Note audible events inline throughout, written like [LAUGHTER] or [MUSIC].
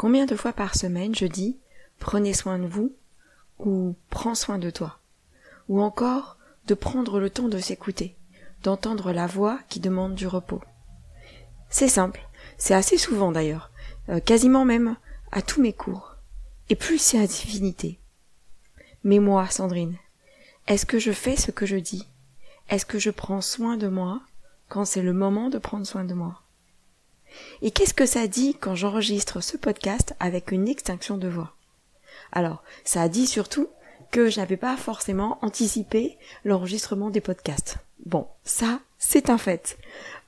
Combien de fois par semaine je dis prenez soin de vous ou prends soin de toi. Ou encore de prendre le temps de s'écouter, d'entendre la voix qui demande du repos. C'est simple, c'est assez souvent d'ailleurs, euh, quasiment même à tous mes cours, et plus c'est à divinité. Mais moi, Sandrine, est-ce que je fais ce que je dis? Est-ce que je prends soin de moi quand c'est le moment de prendre soin de moi? Et qu'est-ce que ça dit quand j'enregistre ce podcast avec une extinction de voix? Alors, ça dit surtout que je n'avais pas forcément anticipé l'enregistrement des podcasts. Bon, ça, c'est un fait.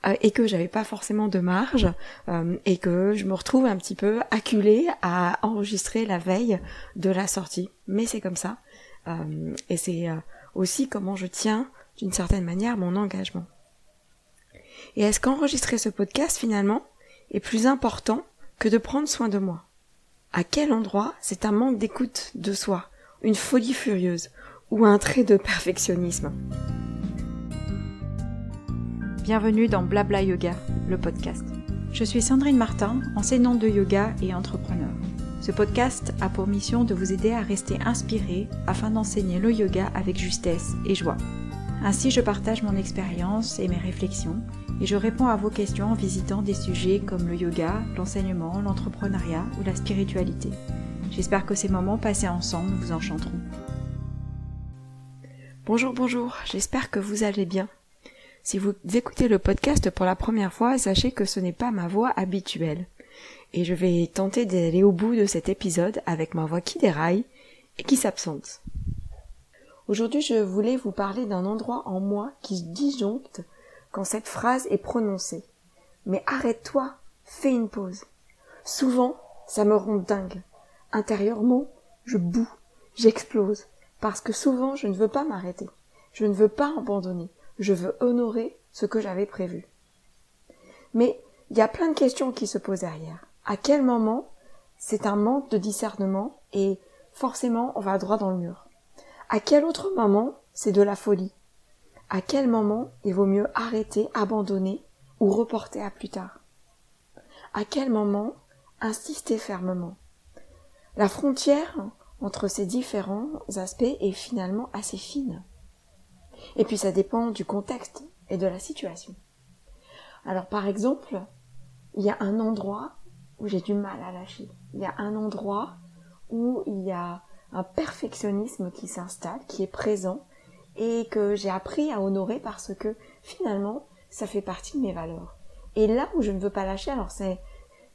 Euh, et que j'avais pas forcément de marge euh, et que je me retrouve un petit peu acculée à enregistrer la veille de la sortie. Mais c'est comme ça. Euh, et c'est aussi comment je tiens d'une certaine manière mon engagement. Et est-ce qu'enregistrer ce podcast finalement, est plus important que de prendre soin de moi À quel endroit c'est un manque d'écoute de soi, une folie furieuse ou un trait de perfectionnisme? Bienvenue dans Blabla Yoga, le podcast. Je suis Sandrine Martin, enseignante de yoga et entrepreneur. Ce podcast a pour mission de vous aider à rester inspiré afin d'enseigner le yoga avec justesse et joie. Ainsi, je partage mon expérience et mes réflexions et je réponds à vos questions en visitant des sujets comme le yoga, l'enseignement, l'entrepreneuriat ou la spiritualité. J'espère que ces moments passés ensemble vous enchanteront. Bonjour, bonjour, j'espère que vous allez bien. Si vous écoutez le podcast pour la première fois, sachez que ce n'est pas ma voix habituelle. Et je vais tenter d'aller au bout de cet épisode avec ma voix qui déraille et qui s'absente. Aujourd'hui, je voulais vous parler d'un endroit en moi qui disjoncte quand cette phrase est prononcée. Mais arrête-toi, fais une pause. Souvent, ça me rend dingue. Intérieurement, je boue, j'explose, parce que souvent je ne veux pas m'arrêter. Je ne veux pas abandonner. Je veux honorer ce que j'avais prévu. Mais il y a plein de questions qui se posent derrière. À quel moment c'est un manque de discernement et forcément on va droit dans le mur? À quel autre moment c'est de la folie? À quel moment il vaut mieux arrêter, abandonner ou reporter à plus tard? À quel moment insister fermement? La frontière entre ces différents aspects est finalement assez fine. Et puis ça dépend du contexte et de la situation. Alors par exemple, il y a un endroit où j'ai du mal à lâcher. Il y a un endroit où il y a un perfectionnisme qui s'installe, qui est présent, et que j'ai appris à honorer parce que finalement ça fait partie de mes valeurs. Et là où je ne veux pas lâcher, alors c'est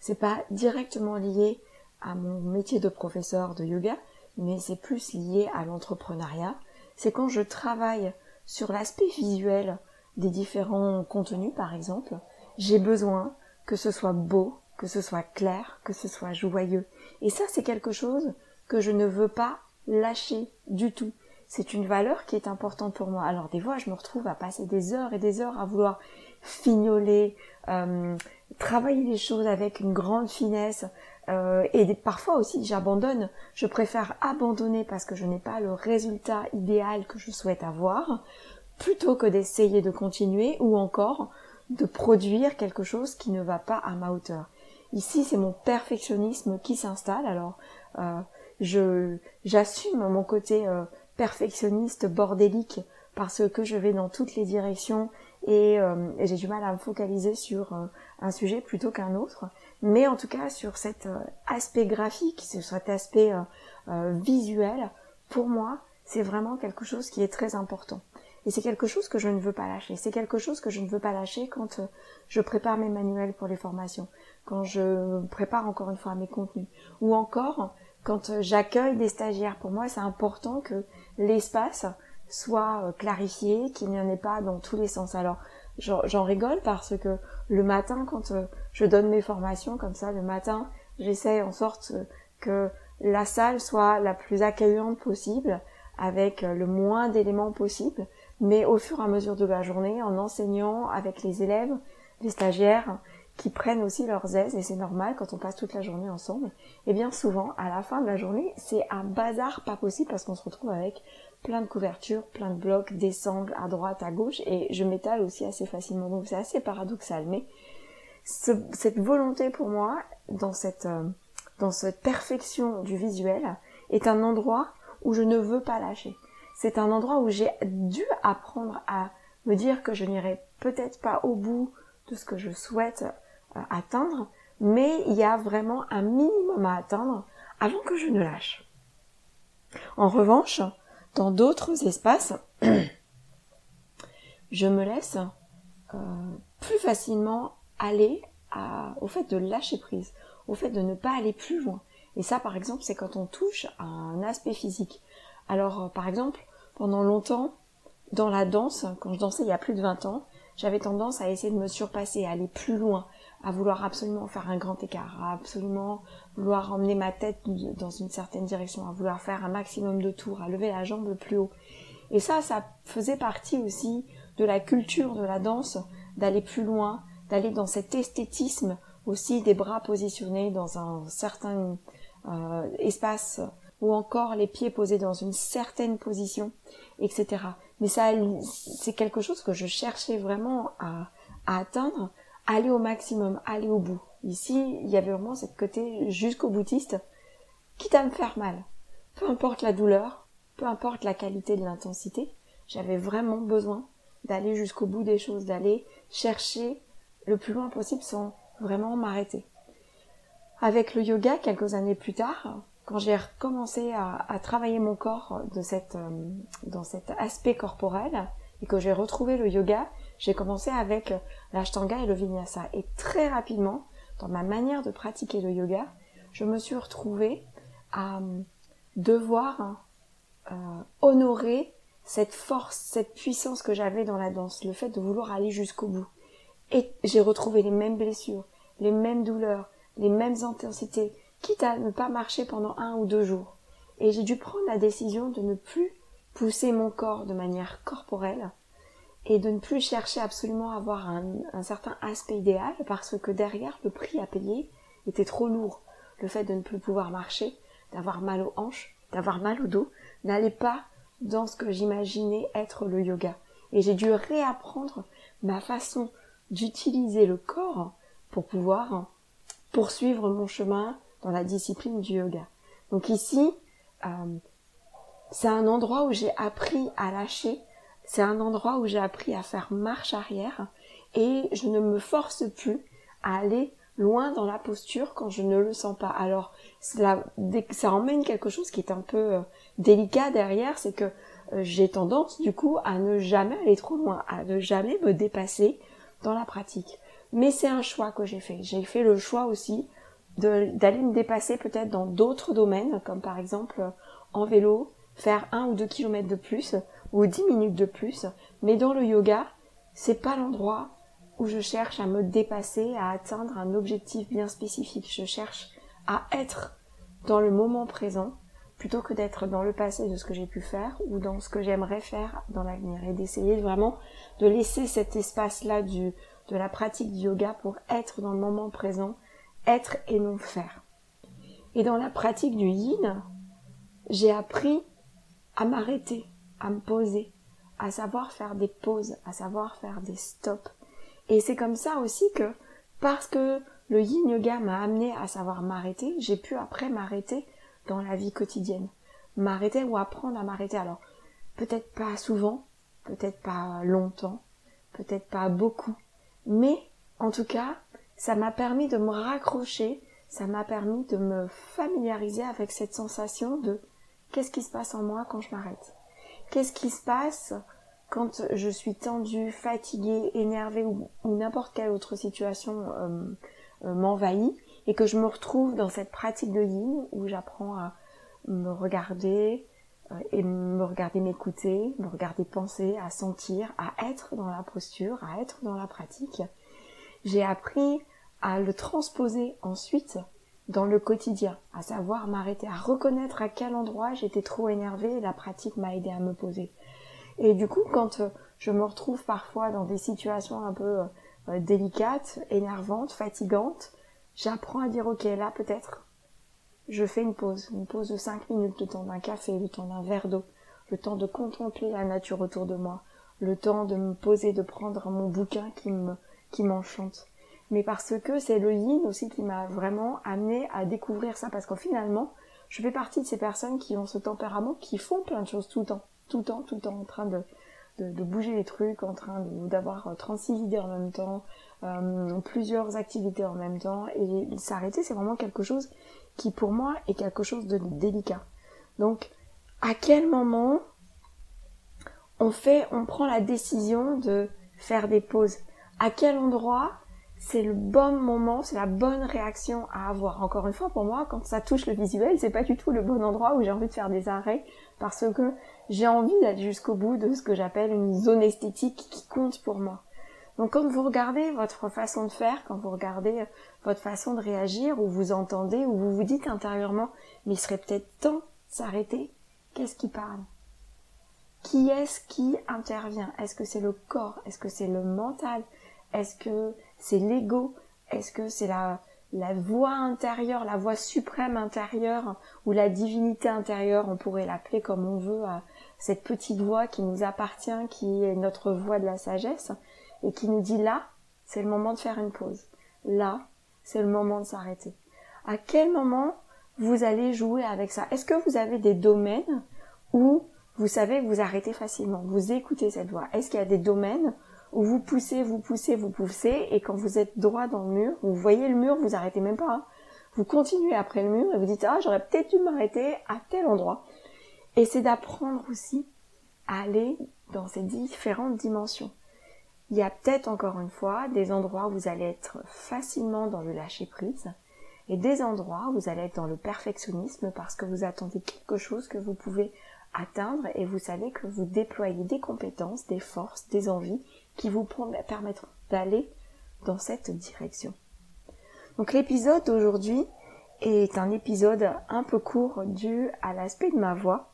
c'est pas directement lié à mon métier de professeur de yoga, mais c'est plus lié à l'entrepreneuriat. C'est quand je travaille sur l'aspect visuel des différents contenus, par exemple, j'ai besoin que ce soit beau, que ce soit clair, que ce soit joyeux. Et ça, c'est quelque chose que je ne veux pas lâcher du tout c'est une valeur qui est importante pour moi. Alors des fois, je me retrouve à passer des heures et des heures à vouloir fignoler, euh, travailler les choses avec une grande finesse. Euh, et parfois aussi, j'abandonne. Je préfère abandonner parce que je n'ai pas le résultat idéal que je souhaite avoir, plutôt que d'essayer de continuer ou encore de produire quelque chose qui ne va pas à ma hauteur. Ici, c'est mon perfectionnisme qui s'installe. Alors, euh, je j'assume mon côté perfectionniste, bordélique, parce que je vais dans toutes les directions et, euh, j'ai du mal à me focaliser sur euh, un sujet plutôt qu'un autre. Mais en tout cas, sur cet euh, aspect graphique, sur cet aspect visuel, pour moi, c'est vraiment quelque chose qui est très important. Et c'est quelque chose que je ne veux pas lâcher. C'est quelque chose que je ne veux pas lâcher quand je prépare mes manuels pour les formations, quand je prépare encore une fois mes contenus, ou encore quand j'accueille des stagiaires. Pour moi, c'est important que l'espace soit euh, clarifié, qu'il n'y en ait pas dans tous les sens. Alors j'en rigole parce que le matin, quand euh, je donne mes formations comme ça, le matin, j'essaie en sorte euh, que la salle soit la plus accueillante possible, avec le moins d'éléments possible, mais au fur et à mesure de la journée, en enseignant avec les élèves, les stagiaires, qui prennent aussi leurs aises, et c'est normal quand on passe toute la journée ensemble, et bien souvent, à la fin de la journée, c'est un bazar pas possible parce qu'on se retrouve avec plein de couvertures, plein de blocs, des sangles à droite, à gauche, et je m'étale aussi assez facilement, donc c'est assez paradoxal, mais cette volonté pour moi, dans cette, euh, dans cette perfection du visuel, est un endroit où je ne veux pas lâcher. C'est un endroit où j'ai dû apprendre à me dire que je n'irai peut-être pas au bout de ce que je souhaite atteindre, mais il y a vraiment un minimum à atteindre avant que je ne lâche. En revanche, dans d'autres espaces, [CLEARS THROAT] je me laisse euh, plus facilement aller au fait de lâcher prise, au fait de ne pas aller plus loin. Et ça, par exemple, c'est quand on touche un aspect physique. Alors, euh, par exemple, pendant longtemps, dans la danse, quand je dansais il y a plus de 20 ans, j'avais tendance à essayer de me surpasser, à aller plus loin, à vouloir absolument faire un grand écart, à absolument vouloir emmener ma tête dans une certaine direction, à vouloir faire un maximum de tours, à lever la jambe le plus haut. Et ça, ça faisait partie aussi de la culture de la danse, d'aller plus loin, d'aller dans cet esthétisme aussi des bras positionnés dans un certain euh, espace ou encore les pieds posés dans une certaine position, etc. Mais ça, c'est quelque chose que je cherchais vraiment à, à atteindre, aller au maximum, aller au bout. Ici, il y avait vraiment cette côté jusqu'au boutiste, quitte à me faire mal. Peu importe la douleur, peu importe la qualité de l'intensité, j'avais vraiment besoin d'aller jusqu'au bout des choses, d'aller chercher le plus loin possible sans vraiment m'arrêter. Avec le yoga, quelques années plus tard, quand j'ai recommencé à, travailler mon corps de cette, euh, dans cet aspect corporel et que j'ai retrouvé le yoga, j'ai commencé avec l'ashtanga et le vinyasa. Et très rapidement, dans ma manière de pratiquer le yoga, je me suis retrouvée à euh, devoir euh, honorer cette force, cette puissance que j'avais dans la danse, le fait de vouloir aller jusqu'au bout. Et j'ai retrouvé les mêmes blessures, les mêmes douleurs, les mêmes intensités, quitte à ne pas marcher pendant un ou deux jours. Et j'ai dû prendre la décision de ne plus pousser mon corps de manière corporelle et de ne plus chercher absolument à avoir un, un certain aspect idéal parce que derrière le prix à payer était trop lourd. Le fait de ne plus pouvoir marcher, d'avoir mal aux hanches, d'avoir mal au dos, n'allait pas dans ce que j'imaginais être le yoga. Et j'ai dû réapprendre ma façon d'utiliser le corps pour pouvoir poursuivre mon chemin dans la discipline du yoga. Donc ici, euh, c'est un endroit où j'ai appris à lâcher, c'est un endroit où j'ai appris à faire marche arrière et je ne me force plus à aller loin dans la posture quand je ne le sens pas. Alors ça emmène quelque chose qui est un peu euh, délicat derrière, c'est que euh, j'ai tendance du coup à ne jamais aller trop loin, à ne jamais me dépasser dans la pratique. Mais c'est un choix que j'ai fait. J'ai fait le choix aussi d'aller me dépasser peut-être dans d'autres domaines, comme par exemple en vélo, faire un ou deux kilomètres de plus, ou dix minutes de plus. Mais dans le yoga, c'est pas l'endroit où je cherche à me dépasser, à atteindre un objectif bien spécifique. Je cherche à être dans le moment présent plutôt que d'être dans le passé de ce que j'ai pu faire ou dans ce que j'aimerais faire dans l'avenir et d'essayer vraiment de laisser cet espace-là de la pratique du yoga pour être dans le moment présent, être et non faire. Et dans la pratique du yin, j'ai appris à m'arrêter, à me poser, à savoir faire des pauses, à savoir faire des stops. Et c'est comme ça aussi que, parce que le yin yoga m'a amené à savoir m'arrêter, j'ai pu après m'arrêter dans la vie quotidienne. M'arrêter ou apprendre à m'arrêter. Alors, peut-être pas souvent, peut-être pas longtemps, peut-être pas beaucoup, mais en tout cas, ça m'a permis de me raccrocher, ça m'a permis de me familiariser avec cette sensation de qu'est-ce qui se passe en moi quand je m'arrête? Qu'est-ce qui se passe quand je suis tendue, fatiguée, énervée ou, n'importe quelle autre situation euh, euh, m'envahit et que je me retrouve dans cette pratique de yin où j'apprends à me regarder euh, et me regarder m'écouter, me regarder penser, à sentir, à être dans la posture, à être dans la pratique. J'ai appris à le transposer ensuite dans le quotidien, à savoir m'arrêter, à reconnaître à quel endroit j'étais trop énervée la pratique m'a aidé à me poser. Et du coup, quand euh, je me retrouve parfois dans des situations un peu euh, délicates, énervantes, fatigantes, j'apprends à dire ok là peut-être je fais une pause, une pause de cinq minutes, le temps d'un café, le temps d'un verre d'eau, le temps de contempler la nature autour de moi, le temps de me poser, de prendre mon bouquin qui m'enchante. Mais parce que c'est le yin aussi qui m'a vraiment amené à découvrir ça, parce qu'en finalement, je fais partie de ces personnes qui ont ce tempérament, qui font plein de choses tout le temps, tout le temps, tout le temps, en train de, de, bouger les trucs, en train d'avoir 36 idées en même temps, euh, plusieurs activités en même temps, et s'arrêter, c'est vraiment quelque chose qui pour moi est quelque chose de délicat. Donc, à quel moment on fait, on prend la décision de faire des pauses? À quel endroit c'est le bon moment, c'est la bonne réaction à avoir. Encore une fois, pour moi, quand ça touche le visuel, c'est pas du tout le bon endroit où j'ai envie de faire des arrêts parce que j'ai envie d'aller jusqu'au bout de ce que j'appelle une zone esthétique qui compte pour moi. Donc quand vous regardez votre façon de faire, quand vous regardez votre façon de réagir, ou vous entendez, ou vous vous dites intérieurement, mais il serait peut-être temps de s'arrêter, qu'est-ce qui parle? Qui est-ce qui intervient? Est-ce que c'est le corps? Est-ce que c'est le mental? Est-ce que c'est l'ego Est-ce que c'est la, voix intérieure, la voix suprême intérieure, ou la divinité intérieure, on pourrait l'appeler comme on veut, cette petite voix qui nous appartient, qui est notre voix de la sagesse, et qui nous dit là, c'est le moment de faire une pause. Là, c'est le moment de s'arrêter. À quel moment vous allez jouer avec ça? Est-ce que vous avez des domaines où vous savez vous arrêtez facilement, vous écoutez cette voix Est-ce qu'il y a des domaines où vous poussez, vous poussez, vous poussez, et quand vous êtes droit dans le mur, vous voyez le mur, vous arrêtez même pas. Hein. Vous continuez après le mur et vous dites ah j'aurais peut-être dû m'arrêter à tel endroit. Et c'est d'apprendre aussi à aller dans ces différentes dimensions. Il y a peut-être encore une fois des endroits où vous allez être facilement dans le lâcher prise et des endroits où vous allez être dans le perfectionnisme parce que vous attendez quelque chose que vous pouvez atteindre et vous savez que vous déployez des compétences, des forces, des envies qui vous permettront d'aller dans cette direction. Donc l'épisode d'aujourd'hui est un épisode un peu court dû à l'aspect de ma voix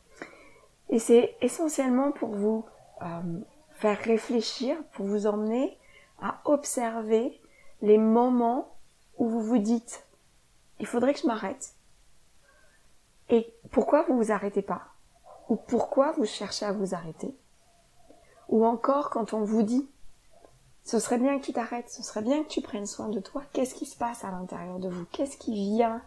et c'est essentiellement pour vous euh, faire réfléchir, pour vous emmener à observer les moments où vous vous dites il faudrait que je m'arrête. Et pourquoi vous vous arrêtez pas? Ou pourquoi vous cherchez à vous arrêter? Ou encore quand on vous dit ce serait bien que tu t'arrêtes, ce serait bien que tu prennes soin de toi, qu'est-ce qui se passe à l'intérieur de vous? Qu'est-ce qui vient?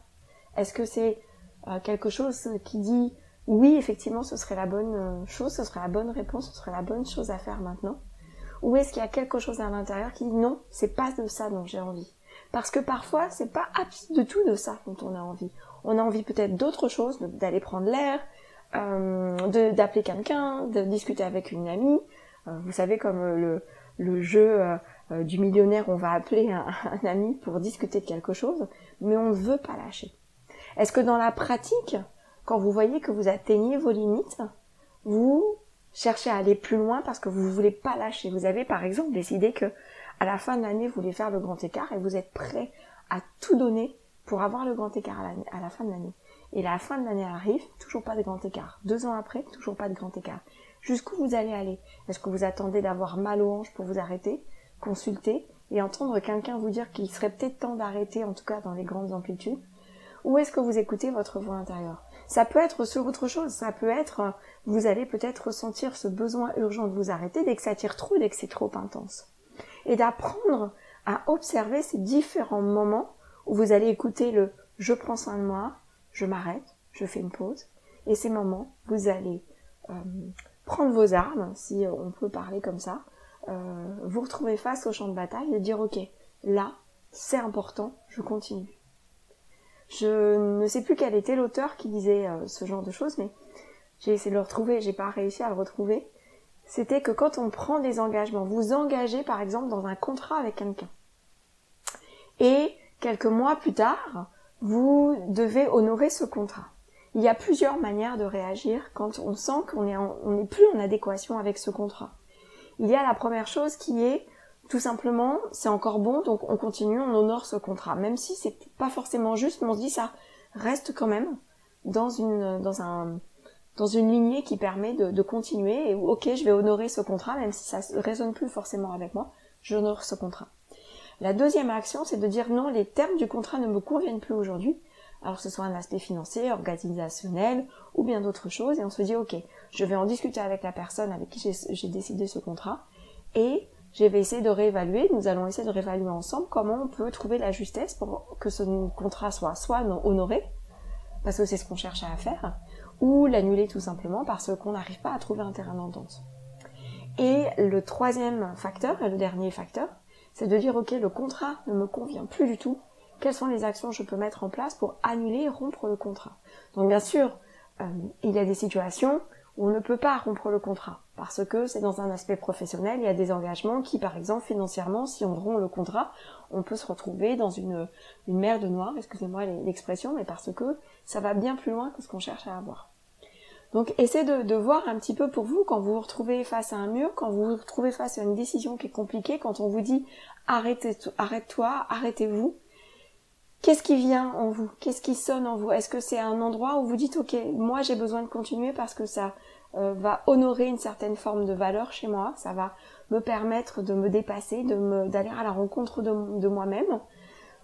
Est-ce que c'est euh, quelque chose qui dit oui, effectivement, ce serait la bonne euh, chose, ce serait la bonne réponse, ce serait la bonne chose à faire maintenant? Ou est-ce qu'il y a quelque chose à l'intérieur qui dit non, c'est pas de ça dont j'ai envie? Parce que parfois, c'est pas de tout de ça dont on a envie. On a envie peut-être d'autre chose, d'aller prendre l'air, euh, d'appeler quelqu'un, de discuter avec une amie. Euh, vous savez, comme le, le jeu du millionnaire, on va appeler un, un ami pour discuter de quelque chose, mais on ne veut pas lâcher. Est-ce que dans la pratique, quand vous voyez que vous atteignez vos limites, vous cherchez à aller plus loin parce que vous ne voulez pas lâcher? Vous avez par exemple décidé que à la fin de l'année, vous voulez faire le grand écart et vous êtes prêt à tout donner pour avoir le grand écart à la, fin de l'année. Et la fin de l'année arrive, toujours pas de grand écart. Deux ans après, toujours pas de grand écart. Jusqu'où vous allez aller Est-ce que vous attendez d'avoir mal aux hanches pour vous arrêter, consulter et entendre quelqu'un vous dire qu'il serait peut-être temps d'arrêter, en tout cas dans les grandes amplitudes? Ou est-ce que vous écoutez votre voix intérieure? Ça peut être sur autre chose, ça peut être, vous allez peut-être ressentir ce besoin urgent de vous arrêter dès que ça tire trop, dès que c'est trop intense. Et d'apprendre à observer ces différents moments où vous allez écouter le je prends soin de moi, je m'arrête, je fais une pause. Et ces moments, vous allez euh, prendre vos armes, si on peut parler comme ça, euh, vous retrouver face au champ de bataille et dire ok, là, c'est important, je continue. Je ne sais plus quel était l'auteur qui disait euh, ce genre de choses, mais j'ai essayé de le retrouver, j'ai pas réussi à le retrouver. C'était que quand on prend des engagements, vous engagez par exemple dans un contrat avec quelqu'un. Et quelques mois plus tard, vous devez honorer ce contrat. Il y a plusieurs manières de réagir quand on sent qu'on n'est plus en adéquation avec ce contrat. Il y a la première chose qui est tout simplement, c'est encore bon, donc on continue, on honore ce contrat. Même si c'est pas forcément juste, mais on se dit ça reste quand même dans une, dans un, dans une lignée qui permet de, de continuer et ok, je vais honorer ce contrat, même si ça résonne plus forcément avec moi, j'honore ce contrat. La deuxième action, c'est de dire non, les termes du contrat ne me conviennent plus aujourd'hui. Alors que ce soit un aspect financier, organisationnel ou bien d'autres choses, et on se dit ok, je vais en discuter avec la personne avec qui j'ai décidé ce contrat, et je vais essayer de réévaluer, nous allons essayer de réévaluer ensemble comment on peut trouver la justesse pour que ce contrat soit soit honoré, parce que c'est ce qu'on cherche à faire, ou l'annuler tout simplement parce qu'on n'arrive pas à trouver un terrain d'entente. Et le troisième facteur, et le dernier facteur, c'est de dire ok, le contrat ne me convient plus du tout, quelles sont les actions que je peux mettre en place pour annuler et rompre le contrat. Donc bien sûr, euh, il y a des situations où on ne peut pas rompre le contrat parce que c'est dans un aspect professionnel, il y a des engagements qui, par exemple, financièrement, si on rompt le contrat, on peut se retrouver dans une, une mer de noir, excusez-moi l'expression, mais parce que ça va bien plus loin que ce qu'on cherche à avoir. Donc essayez de, de, voir un petit peu pour vous quand vous vous retrouvez face à un mur, quand vous vous retrouvez face à une décision qui est compliquée, quand on vous dit arrêtez, arrête-toi, arrêtez-vous. Qu'est-ce qui vient en vous? Qu'est-ce qui sonne en vous? Est-ce que c'est un endroit où vous dites ok, moi j'ai besoin de continuer parce que ça euh, va honorer une certaine forme de valeur chez moi, ça va me permettre de me dépasser, de me d'aller à la rencontre de, de moi-même.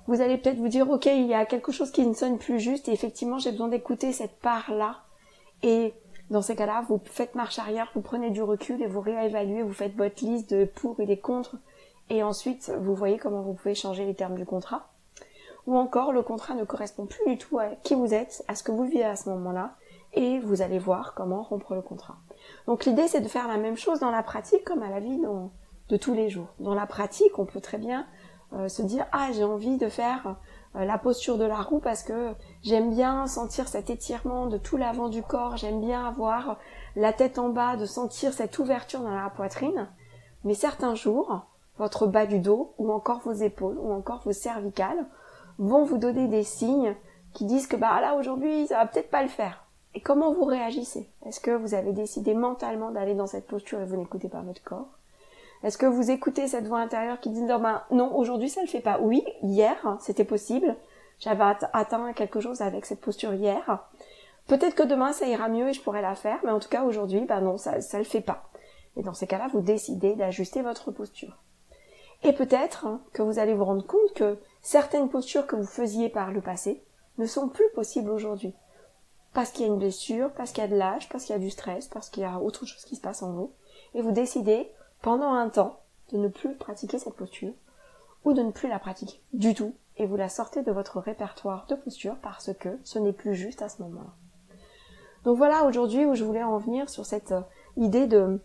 Vous allez peut-être vous dire ok, il y a quelque chose qui ne sonne plus juste et effectivement j'ai besoin d'écouter cette part-là. Et dans ces cas-là, vous faites marche arrière, vous prenez du recul et vous réévaluez, vous faites votre liste de pour et des contre et ensuite vous voyez comment vous pouvez changer les termes du contrat. Ou encore le contrat ne correspond plus du tout à qui vous êtes, à ce que vous vivez à ce moment-là et vous allez voir comment rompre le contrat. Donc l'idée c'est de faire la même chose dans la pratique comme à la vie de tous les jours. Dans la pratique, on peut très bien euh, se dire ah j'ai envie de faire euh, la posture de la roue parce que j'aime bien sentir cet étirement de tout l'avant du corps, j'aime bien avoir la tête en bas, de sentir cette ouverture dans la poitrine. Mais certains jours, votre bas du dos ou encore vos épaules ou encore vos cervicales vont vous donner des signes qui disent que bah là aujourd'hui ça va peut-être pas le faire. Et comment vous réagissez? Est-ce que vous avez décidé mentalement d'aller dans cette posture et vous n'écoutez pas votre corps? Est-ce que vous écoutez cette voix intérieure qui dit non, ben, non aujourd'hui ça le fait pas Oui, hier c'était possible. J'avais atteint quelque chose avec cette posture hier. Peut-être que demain ça ira mieux et je pourrais la faire, mais en tout cas aujourd'hui, ben non, ça ne le fait pas. Et dans ces cas-là, vous décidez d'ajuster votre posture. Et peut-être que vous allez vous rendre compte que certaines postures que vous faisiez par le passé ne sont plus possibles aujourd'hui parce qu'il y a une blessure, parce qu'il y a de l'âge, parce qu'il y a du stress, parce qu'il y a autre chose qui se passe en vous, et vous décidez pendant un temps de ne plus pratiquer cette posture, ou de ne plus la pratiquer du tout, et vous la sortez de votre répertoire de posture parce que ce n'est plus juste à ce moment-là. Donc voilà aujourd'hui où je voulais en venir sur cette euh, idée de,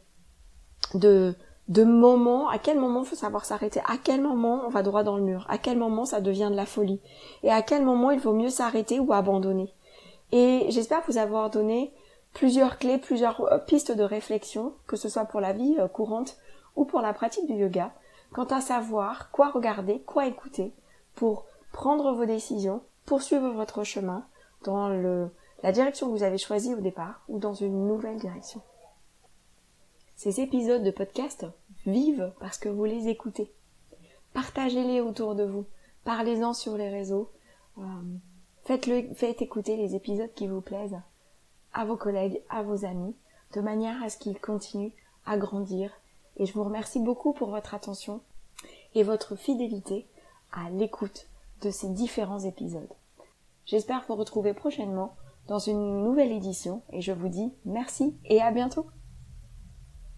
de, de moment, à quel moment faut savoir s'arrêter, à quel moment on va droit dans le mur, à quel moment ça devient de la folie, et à quel moment il vaut mieux s'arrêter ou abandonner? Et j'espère vous avoir donné plusieurs clés, plusieurs euh, pistes de réflexion, que ce soit pour la vie euh, courante ou pour la pratique du yoga, quant à savoir quoi regarder, quoi écouter pour prendre vos décisions, poursuivre votre chemin dans la direction que vous avez choisie au départ ou dans une nouvelle direction. Ces épisodes de podcast vivent parce que vous les écoutez. Partagez-les autour de vous, parlez-en sur les réseaux. Euh, faites écouter les épisodes qui vous plaisent à vos collègues, à vos amis, de manière à ce qu'ils continuent à grandir. Et je vous remercie beaucoup pour votre attention et votre fidélité à l'écoute de ces différents épisodes. J'espère vous retrouver prochainement dans une nouvelle édition et je vous dis merci et à bientôt